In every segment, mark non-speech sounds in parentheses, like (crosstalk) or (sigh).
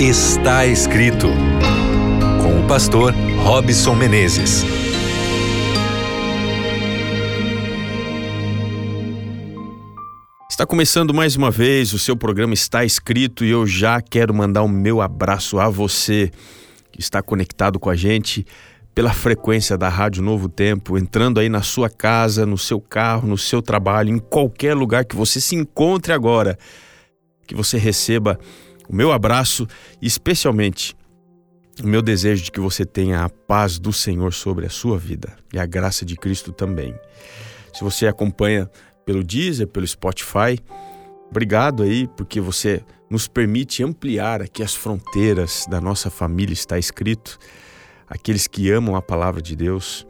Está escrito com o pastor Robson Menezes. Está começando mais uma vez, o seu programa está escrito e eu já quero mandar o meu abraço a você que está conectado com a gente pela frequência da Rádio Novo Tempo, entrando aí na sua casa, no seu carro, no seu trabalho, em qualquer lugar que você se encontre agora. Que você receba o meu abraço especialmente o meu desejo de que você tenha a paz do Senhor sobre a sua vida e a graça de Cristo também. Se você acompanha pelo Deezer, pelo Spotify, obrigado aí porque você nos permite ampliar aqui as fronteiras da nossa família, está escrito. Aqueles que amam a palavra de Deus.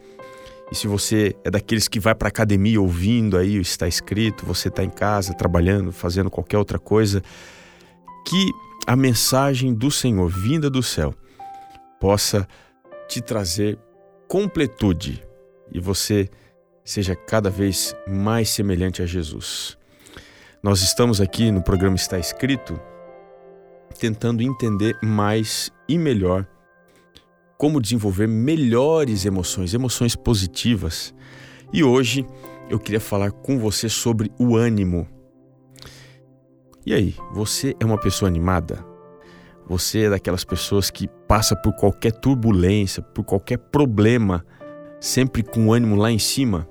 E se você é daqueles que vai para academia ouvindo aí está escrito, você está em casa trabalhando, fazendo qualquer outra coisa, que a mensagem do Senhor vinda do céu possa te trazer completude e você seja cada vez mais semelhante a Jesus. Nós estamos aqui no programa Está Escrito tentando entender mais e melhor como desenvolver melhores emoções, emoções positivas. E hoje eu queria falar com você sobre o ânimo. E aí, você é uma pessoa animada? Você é daquelas pessoas que passa por qualquer turbulência, por qualquer problema, sempre com ânimo lá em cima?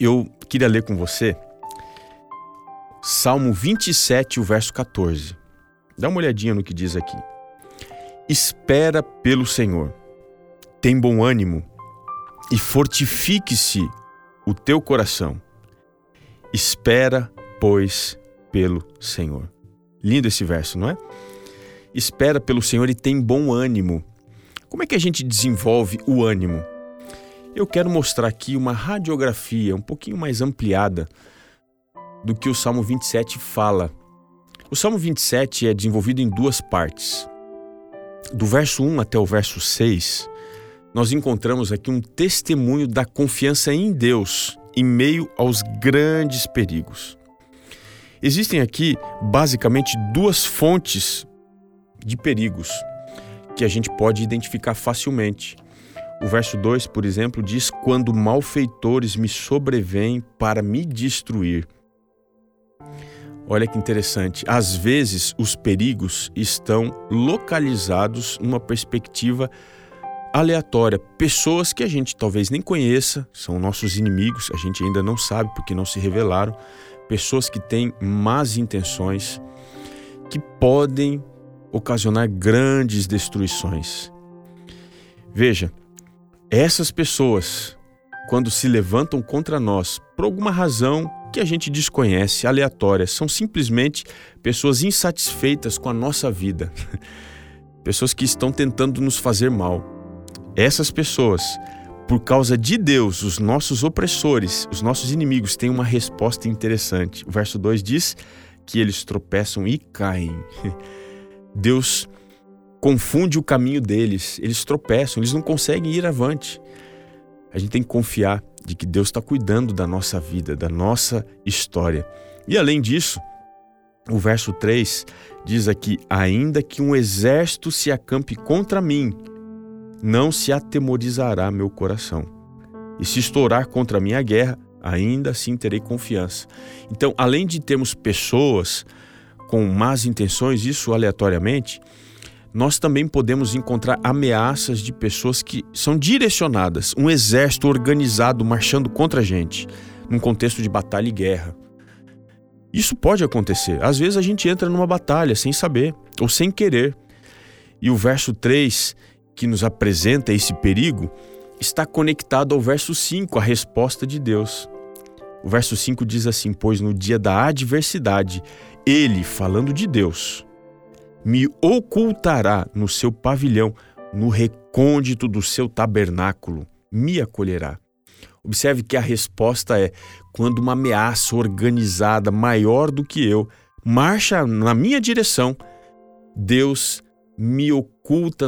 Eu queria ler com você Salmo 27, o verso 14. Dá uma olhadinha no que diz aqui. Espera pelo Senhor, tem bom ânimo e fortifique-se o teu coração. Espera, pois, pelo Senhor. Lindo esse verso, não é? Espera pelo Senhor e tem bom ânimo. Como é que a gente desenvolve o ânimo? Eu quero mostrar aqui uma radiografia um pouquinho mais ampliada do que o Salmo 27 fala. O Salmo 27 é desenvolvido em duas partes. Do verso 1 até o verso 6, nós encontramos aqui um testemunho da confiança em Deus em meio aos grandes perigos. Existem aqui basicamente duas fontes de perigos que a gente pode identificar facilmente. O verso 2, por exemplo, diz: Quando malfeitores me sobrevêm para me destruir. Olha que interessante. Às vezes, os perigos estão localizados numa perspectiva aleatória. Pessoas que a gente talvez nem conheça, são nossos inimigos, a gente ainda não sabe porque não se revelaram, pessoas que têm más intenções, que podem ocasionar grandes destruições. Veja, essas pessoas, quando se levantam contra nós por alguma razão que a gente desconhece, aleatória, são simplesmente pessoas insatisfeitas com a nossa vida, (laughs) pessoas que estão tentando nos fazer mal. Essas pessoas por causa de Deus, os nossos opressores, os nossos inimigos têm uma resposta interessante. O verso 2 diz que eles tropeçam e caem. (laughs) Deus confunde o caminho deles, eles tropeçam, eles não conseguem ir avante. A gente tem que confiar de que Deus está cuidando da nossa vida, da nossa história. E além disso, o verso 3 diz aqui: Ainda que um exército se acampe contra mim, não se atemorizará meu coração. E se estourar contra a minha guerra, ainda assim terei confiança. Então, além de termos pessoas com más intenções, isso aleatoriamente, nós também podemos encontrar ameaças de pessoas que são direcionadas, um exército organizado marchando contra a gente, num contexto de batalha e guerra. Isso pode acontecer. Às vezes a gente entra numa batalha sem saber ou sem querer. E o verso 3 que nos apresenta esse perigo está conectado ao verso 5, a resposta de Deus. O verso 5 diz assim: Pois no dia da adversidade, ele, falando de Deus, me ocultará no seu pavilhão, no recôndito do seu tabernáculo, me acolherá. Observe que a resposta é: quando uma ameaça organizada maior do que eu marcha na minha direção, Deus me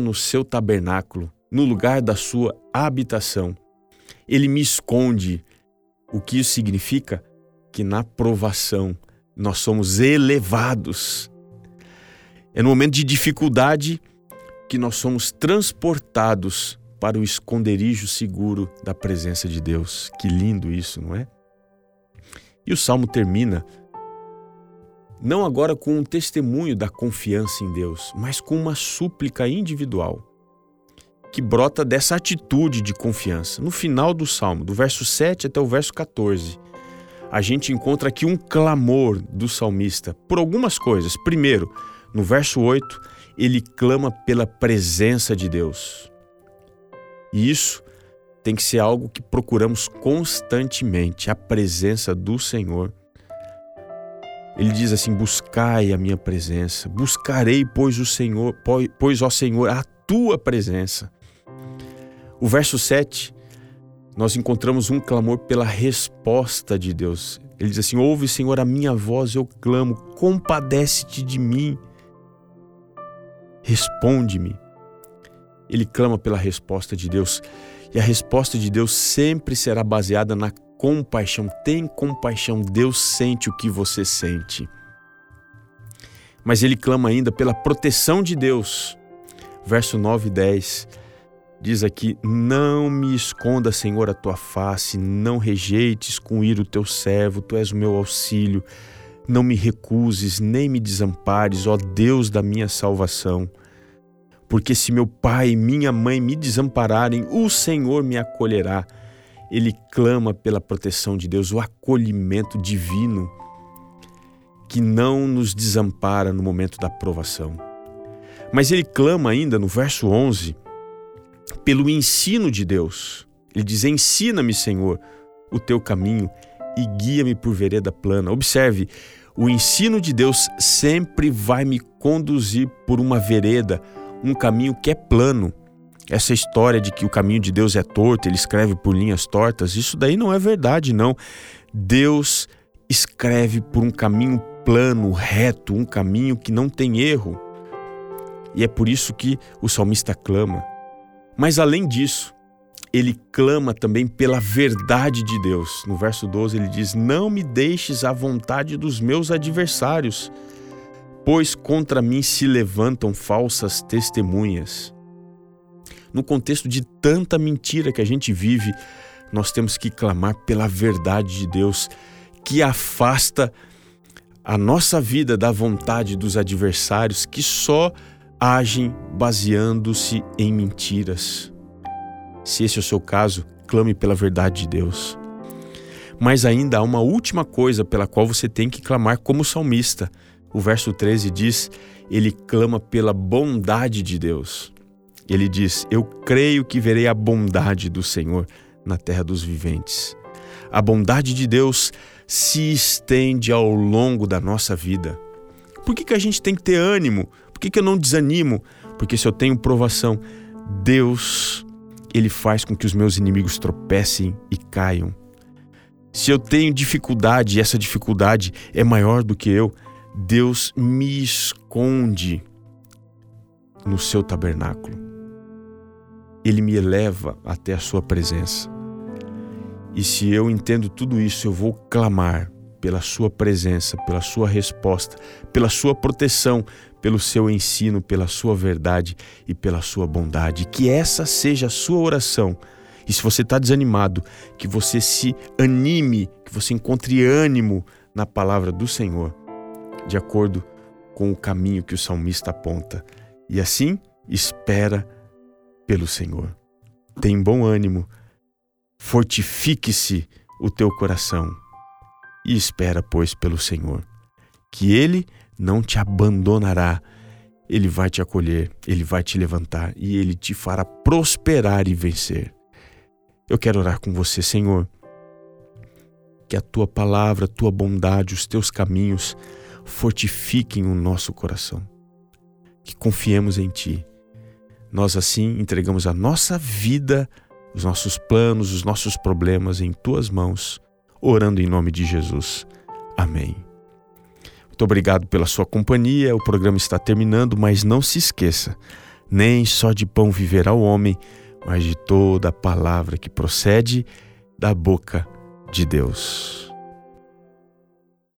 no seu tabernáculo, no lugar da sua habitação. Ele me esconde. O que isso significa? Que na provação nós somos elevados. É no momento de dificuldade que nós somos transportados para o esconderijo seguro da presença de Deus. Que lindo isso, não é? E o salmo termina não agora com um testemunho da confiança em Deus, mas com uma súplica individual que brota dessa atitude de confiança. No final do salmo, do verso 7 até o verso 14, a gente encontra aqui um clamor do salmista por algumas coisas. Primeiro, no verso 8, ele clama pela presença de Deus. E isso tem que ser algo que procuramos constantemente, a presença do Senhor. Ele diz assim: Buscai a minha presença, buscarei, pois o Senhor, pois ó Senhor, a tua presença. O verso 7, nós encontramos um clamor pela resposta de Deus. Ele diz assim: Ouve, Senhor, a minha voz, eu clamo, compadece-te de mim. Responde-me. Ele clama pela resposta de Deus. E a resposta de Deus sempre será baseada na compaixão. Tem compaixão. Deus sente o que você sente. Mas ele clama ainda pela proteção de Deus. Verso 9 e 10 diz aqui: Não me esconda, Senhor, a tua face, não rejeites com ira o teu servo, tu és o meu auxílio. Não me recuses, nem me desampares, ó Deus da minha salvação. Porque se meu pai e minha mãe me desampararem, o Senhor me acolherá. Ele clama pela proteção de Deus, o acolhimento divino que não nos desampara no momento da provação. Mas ele clama ainda no verso 11 pelo ensino de Deus. Ele diz: Ensina-me, Senhor, o teu caminho e guia-me por vereda plana. Observe, o ensino de Deus sempre vai me conduzir por uma vereda, um caminho que é plano. Essa história de que o caminho de Deus é torto, ele escreve por linhas tortas, isso daí não é verdade, não. Deus escreve por um caminho plano, reto, um caminho que não tem erro. E é por isso que o salmista clama: mas além disso, ele clama também pela verdade de Deus. No verso 12 ele diz: Não me deixes à vontade dos meus adversários, pois contra mim se levantam falsas testemunhas. No contexto de tanta mentira que a gente vive, nós temos que clamar pela verdade de Deus, que afasta a nossa vida da vontade dos adversários que só agem baseando-se em mentiras. Se esse é o seu caso, clame pela verdade de Deus. Mas ainda há uma última coisa pela qual você tem que clamar como salmista. O verso 13 diz: ele clama pela bondade de Deus. Ele diz: Eu creio que verei a bondade do Senhor na terra dos viventes. A bondade de Deus se estende ao longo da nossa vida. Por que, que a gente tem que ter ânimo? que, que eu não desanimo? Porque se eu tenho provação, Deus, Ele faz com que os meus inimigos tropecem e caiam. Se eu tenho dificuldade e essa dificuldade é maior do que eu, Deus me esconde no seu tabernáculo. Ele me eleva até a sua presença. E se eu entendo tudo isso, eu vou clamar pela sua presença, pela sua resposta, pela sua proteção, pelo seu ensino, pela sua verdade e pela sua bondade. Que essa seja a sua oração. E se você está desanimado, que você se anime, que você encontre ânimo na palavra do Senhor, de acordo com o caminho que o salmista aponta. E assim, espera pelo Senhor. Tem bom ânimo, fortifique-se o teu coração e espera, pois, pelo Senhor, que Ele não te abandonará. Ele vai te acolher, ele vai te levantar e ele te fará prosperar e vencer. Eu quero orar com você, Senhor. Que a tua palavra, a tua bondade, os teus caminhos fortifiquem o nosso coração. Que confiemos em ti. Nós assim entregamos a nossa vida, os nossos planos, os nossos problemas em tuas mãos, orando em nome de Jesus. Amém. Muito obrigado pela sua companhia. O programa está terminando, mas não se esqueça: nem só de pão viverá o homem, mas de toda a palavra que procede da boca de Deus.